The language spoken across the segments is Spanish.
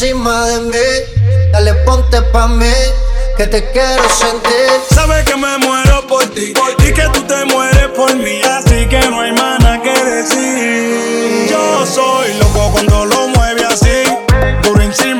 encima de mí. Dale ponte pa' mí, que te quiero sentir. Sabes que me muero por ti, por ti que tú te mueres por mí. Así que no hay más nada que decir. Yo soy loco cuando lo mueve así, por encima.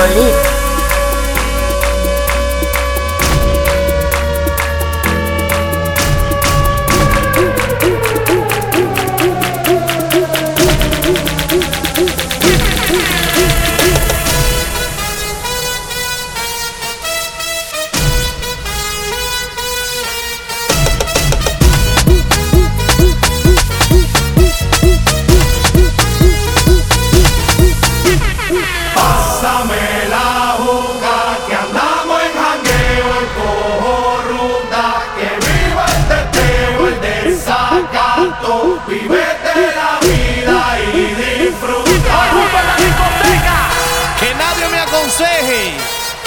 Bolivia.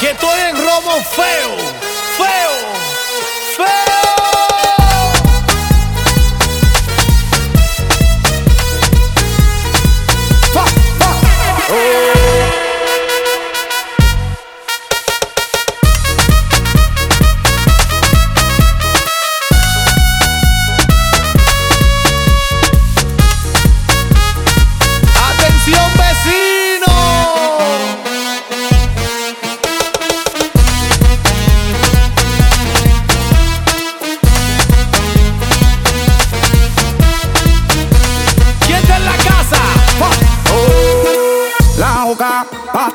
que estoy en romo feo, feo, feo.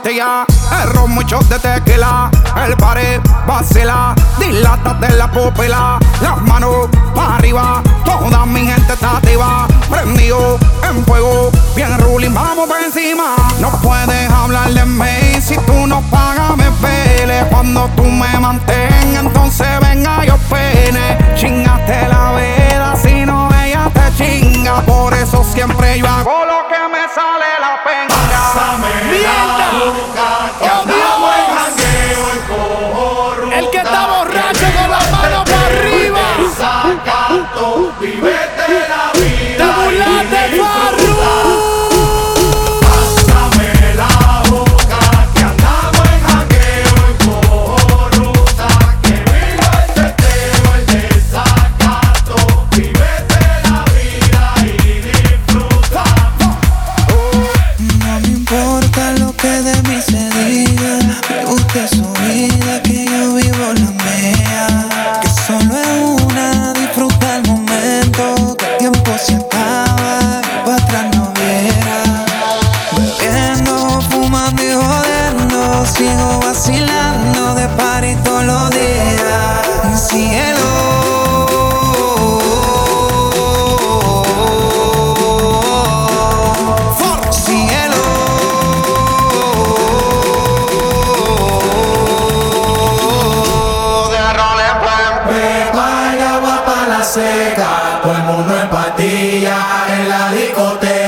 Pastilla, el ron, muchos de tequila, el pared, vacila, dilátate la pupila, las manos para arriba, toda mi gente está activa, prendido en fuego, bien ruling, vamos por encima. No puedes hablar de mí si tú no pagas, me pele. Cuando tú me mantengas, entonces venga yo pene. Chingaste la vela, si no ella te chinga, por eso siempre yo hago lo que me sale la penga. El en la discoteca.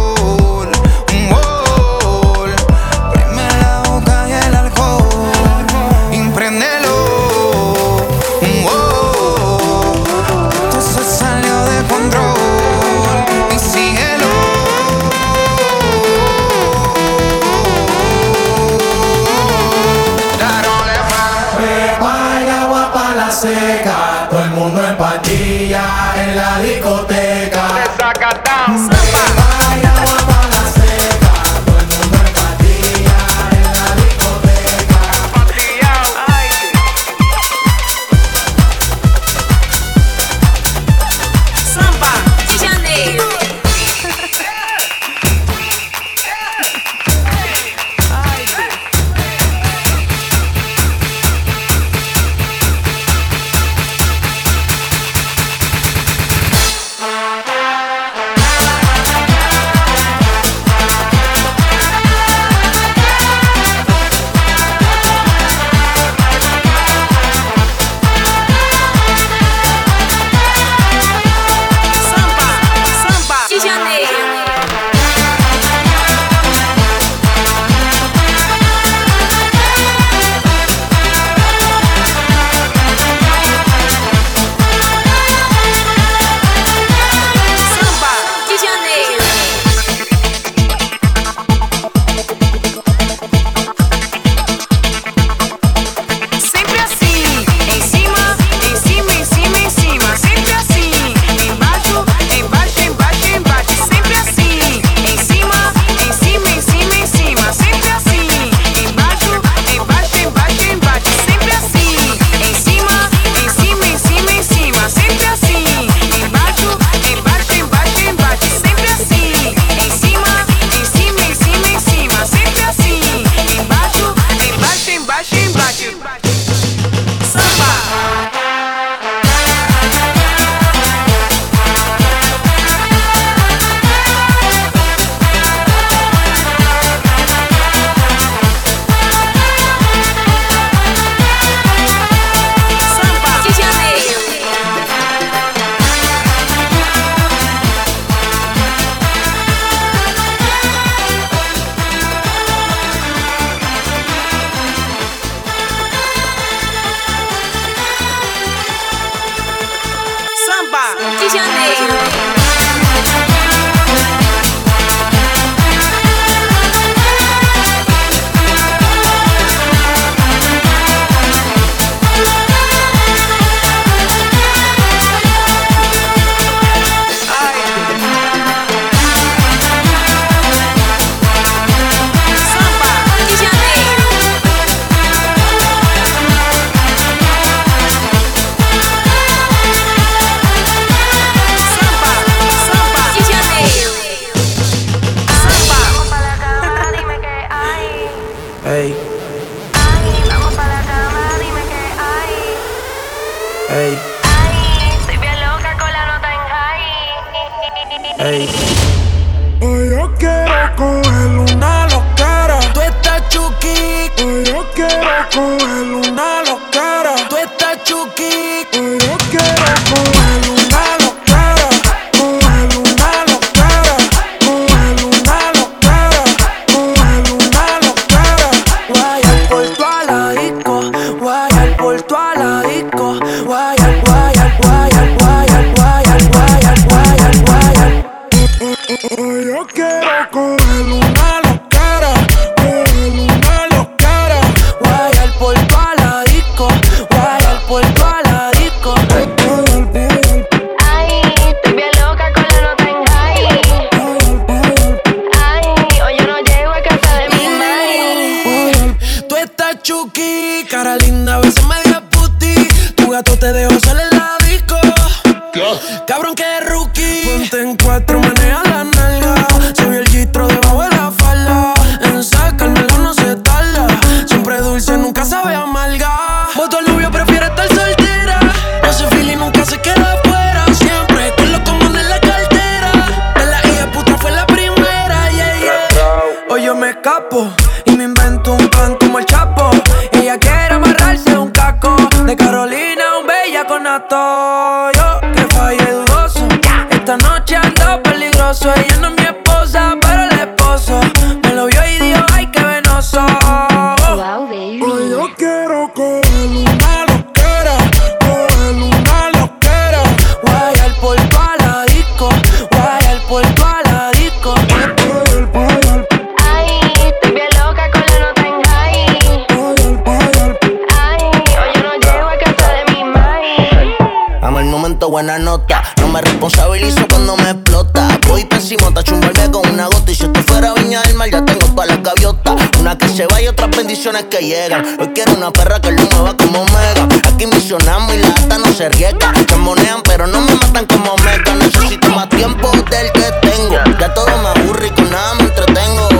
Responsabilizo cuando me explota. Voy pésimo, tacho un balde con una gota. Y si esto fuera viña del mar, ya tengo todas las gaviotas. Una que se va y otras bendiciones que llegan. Hoy quiero una perra que lo mueva como mega. Aquí misionamos y la no se riega. Se monean, pero no me matan como mega. Necesito más tiempo del que tengo. Ya todo me aburre y con nada me entretengo.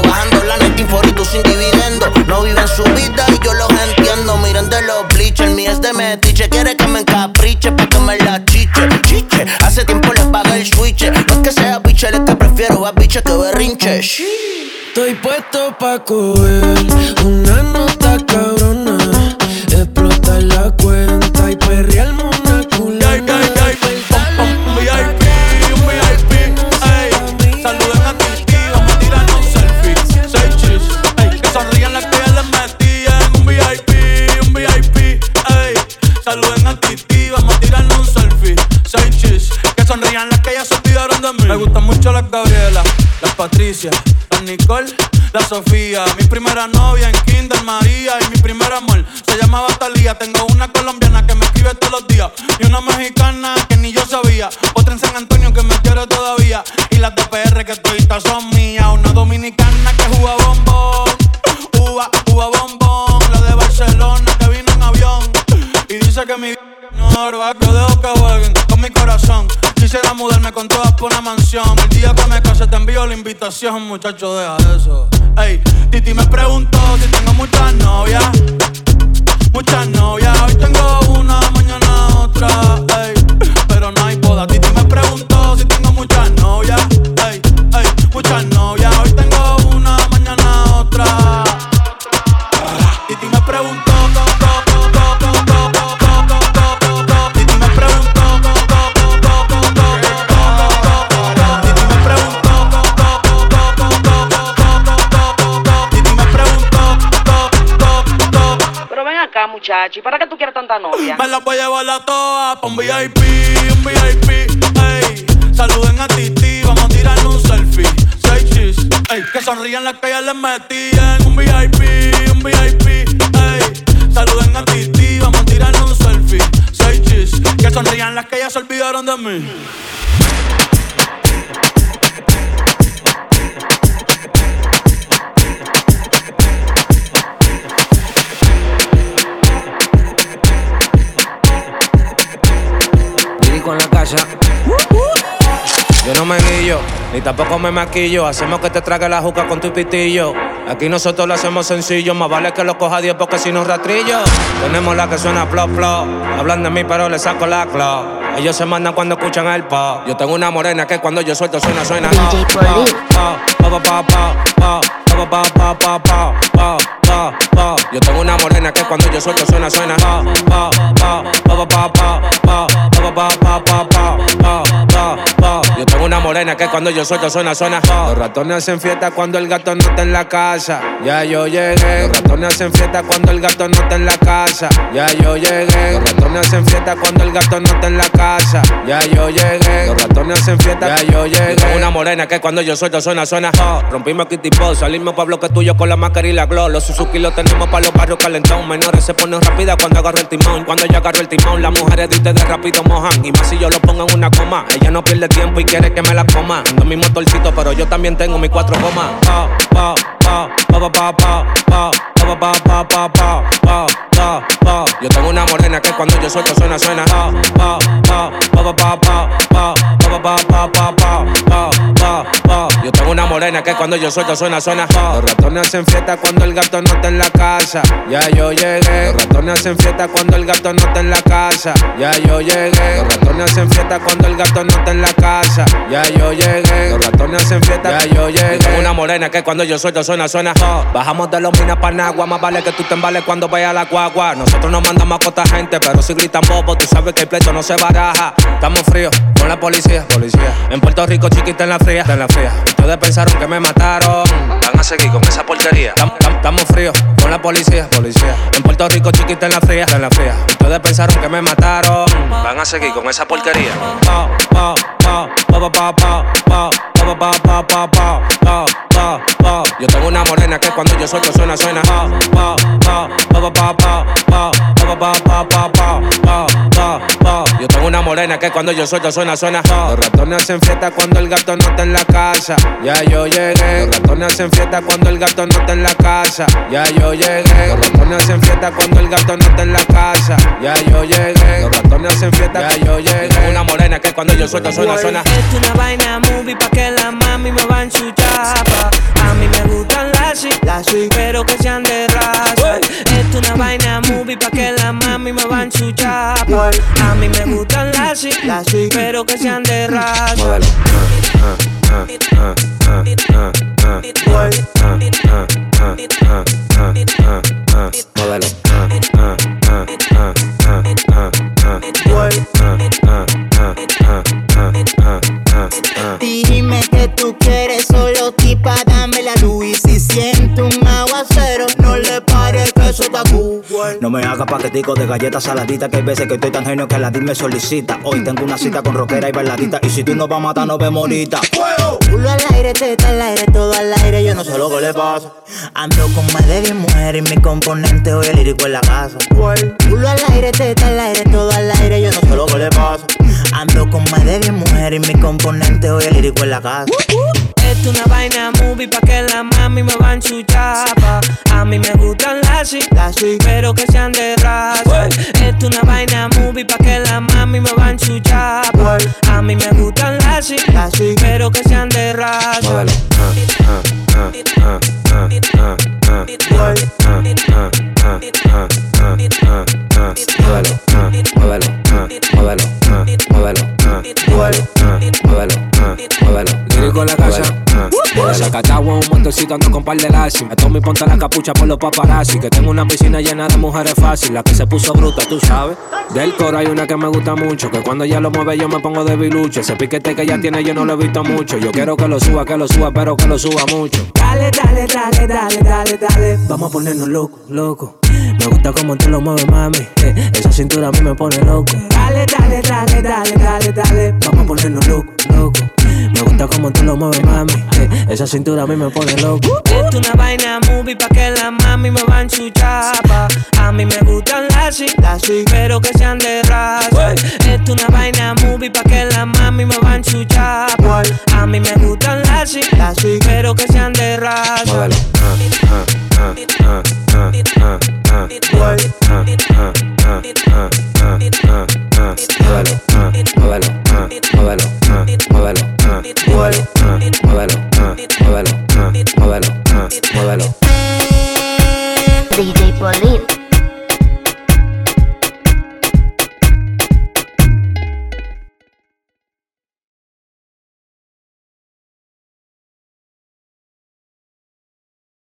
Hace tiempo le pagué el switch. No es que sea biche, es que prefiero a biche que berrinche. Estoy puesto pa' coger una nota Me gustan mucho las Gabriela, las Patricia, las Nicole, la Sofía. Mi primera novia en Kinder María y mi primer amor se llamaba Talía. Tengo una colombiana que me escribe todos los días y una mexicana que ni yo sabía. Otra en San Antonio que me quiere todavía y las de PR que toditas son mías. Una dominicana que juega bombón, uva, uva bombón. La de Barcelona que vino en avión y dice que mi no, yo dejo que jueguen con mi corazón. Quisiera mudarme con todas por una mansión. El día que me case te envío la invitación, muchacho, deja eso. Ey, Titi me preguntó si tengo Me la voy a llevar a todas pa' un VIP, un VIP, ey. Saluden a Titi, vamos a tirarle un selfie. Seis chis, ey. Que sonrían las que ya les metían. Un VIP, un VIP, ey. Saluden a Titi, vamos a tirarle un selfie. Seis chis, que sonrían las que ya se olvidaron de mí. Yo no me guillo, ni tampoco me maquillo. Hacemos que te trague la juca con tu pitillo. Aquí nosotros lo hacemos sencillo, más vale que lo coja 10 porque si no rastrillo. Tenemos la que suena plop plop, hablan de mí pero le saco la claw. Ellos se mandan cuando escuchan el pop. Yo tengo una morena que cuando yo suelto suena, suena. Yo tengo una morena que cuando yo suelto suena, suena morena que cuando yo suelto suena, suena. Los ratones hacen fiesta cuando el gato no está en la casa. Ya yo llegué. Los ratones hacen fiesta cuando el gato no está en la casa. Ya yo llegué. Los ratones hacen fiesta cuando el gato no está en la casa. Ya yo llegué. Los ratones hacen fiesta. Ya yo llegué. Una morena que cuando yo suelto suena, suena. Oh. Rompimos Kitty Pop, salimos pa' bloque tuyo con la máscara y la glow. Los Suzuki los tenemos pa' los barrios calentón. Menores se ponen rápida cuando agarro el timón. Cuando yo agarro el timón, las mujeres de rápido mojan. Y más si yo lo pongo en una coma. Ella no pierde tiempo y quiere que me la coma. Ando mi motorcito, pero yo también tengo mis cuatro gomas. Pa, pa, yo tengo una morena que cuando yo suelto suena, suena. Yo tengo una morena que cuando yo suelto suena, suena. Los ratones hacen fiesta cuando el gato no está en la casa. Ya yo llegué. Los ratones hacen fiesta cuando el gato no está en la casa. Ya yo llegué. Los ratones hacen fiesta cuando el gato no está en la casa. Ya yo llegué. Los ratones hacen fiesta. Ya yo llegué. Yo tengo una morena que cuando yo suelto suena suena, suena. Bajamos de los minas para Nagua, más vale que tú te embales cuando vayas a la guagua. Nosotros no mandamos a cota gente, pero si gritan bobo, tú sabes que el pleito no se baraja. Estamos fríos con la policía, policía. En Puerto Rico, chiquita en la fría, en la fría. Ustedes pensaron que me mataron. Van a seguir con esa porquería. Estamos fríos con la policía, policía. En Puerto Rico, chiquita en la fría, en la fría. Ustedes pensaron que me mataron. Van a seguir con esa porquería. Oh, oh, yo tengo una morena que cuando yo suelto suena, suena. Pa, pa, pa, pa, pa, pa, pa, pa, pa, pa, pa, pa, pa, pa. Yo tengo una morena que cuando yo suelto suena, suena. Los ratones hacen fiesta cuando el gato no está en la casa. Ya yo llegué. Los ratones hacen fiesta cuando el gato no está en la casa. Ya yo llegué. Los ratones hacen fiesta cuando el gato no está en la casa. Ya yo llegué. Los ratones hacen fiesta. Ya yo llegué. Tengo una morena que cuando yo suelto suena, suena. Es una vaina movie pa' que la mami me van su chapa. A mí me gustan las sí, pero que sean de raza. Es una vaina movie pa' que la mami me van su chapa. A mí me gustan las sí, pero que sean de raza. Modelo. No hagas paquetico de galletas saladitas Que hay veces que estoy tan genio que la DIM me solicita Hoy tengo una cita con rockera y bailadita Y si tú no vas a matar, nos vemos ahorita Culo al aire, teta al aire, todo al aire, yo no sé lo que le pasa. Ando con más de 10 mujeres y mi componente hoy el lírico en la casa. Culo al aire, teta al aire, todo al aire, yo no sé lo que le pasa. Ando con más de 10 mujeres y mi componente hoy el lírico en la casa. Es una vaina movie pa' que la mami me van su chapa. A mí me gustan las sí, pero que sean de raza. Es una vaina movie pa' que la mami me van su chapa. A mí me gustan las sí, pero que sean de raza. Montecito ando con par de lazi. Me tomo y ponte la capucha por los paparazzi. Que tengo una piscina llena de mujeres fácil. La que se puso bruta, tú sabes. Del coro hay una que me gusta mucho. Que cuando ella lo mueve yo me pongo de bilucho. Ese piquete que ella tiene yo no lo he visto mucho. Yo quiero que lo suba, que lo suba, pero que lo suba mucho. Dale, dale, dale, dale, dale, dale. Vamos a ponernos loco, loco. Me gusta como tú lo mueves, mami. Eh, esa cintura a mí me pone loco. Dale, dale, dale, dale, dale, dale. Vamos a ponernos loco, loco. Me gusta como tú lo mueves, mami. Eh, esa cintura a mí me pone loco. Es una vaina movie pa' que la mami me van su chapa. A mí me gustan las sí, pero que sean de raza. Es una vaina movie pa' que la mami me van su chapa. A mí me gustan las sí, pero que sean de raza. Modelo. Ah, ah, ah, Muévelo, ah, muévelo, ah, muévelo, ah, muévelo, ah, muévelo. DJ Pauline.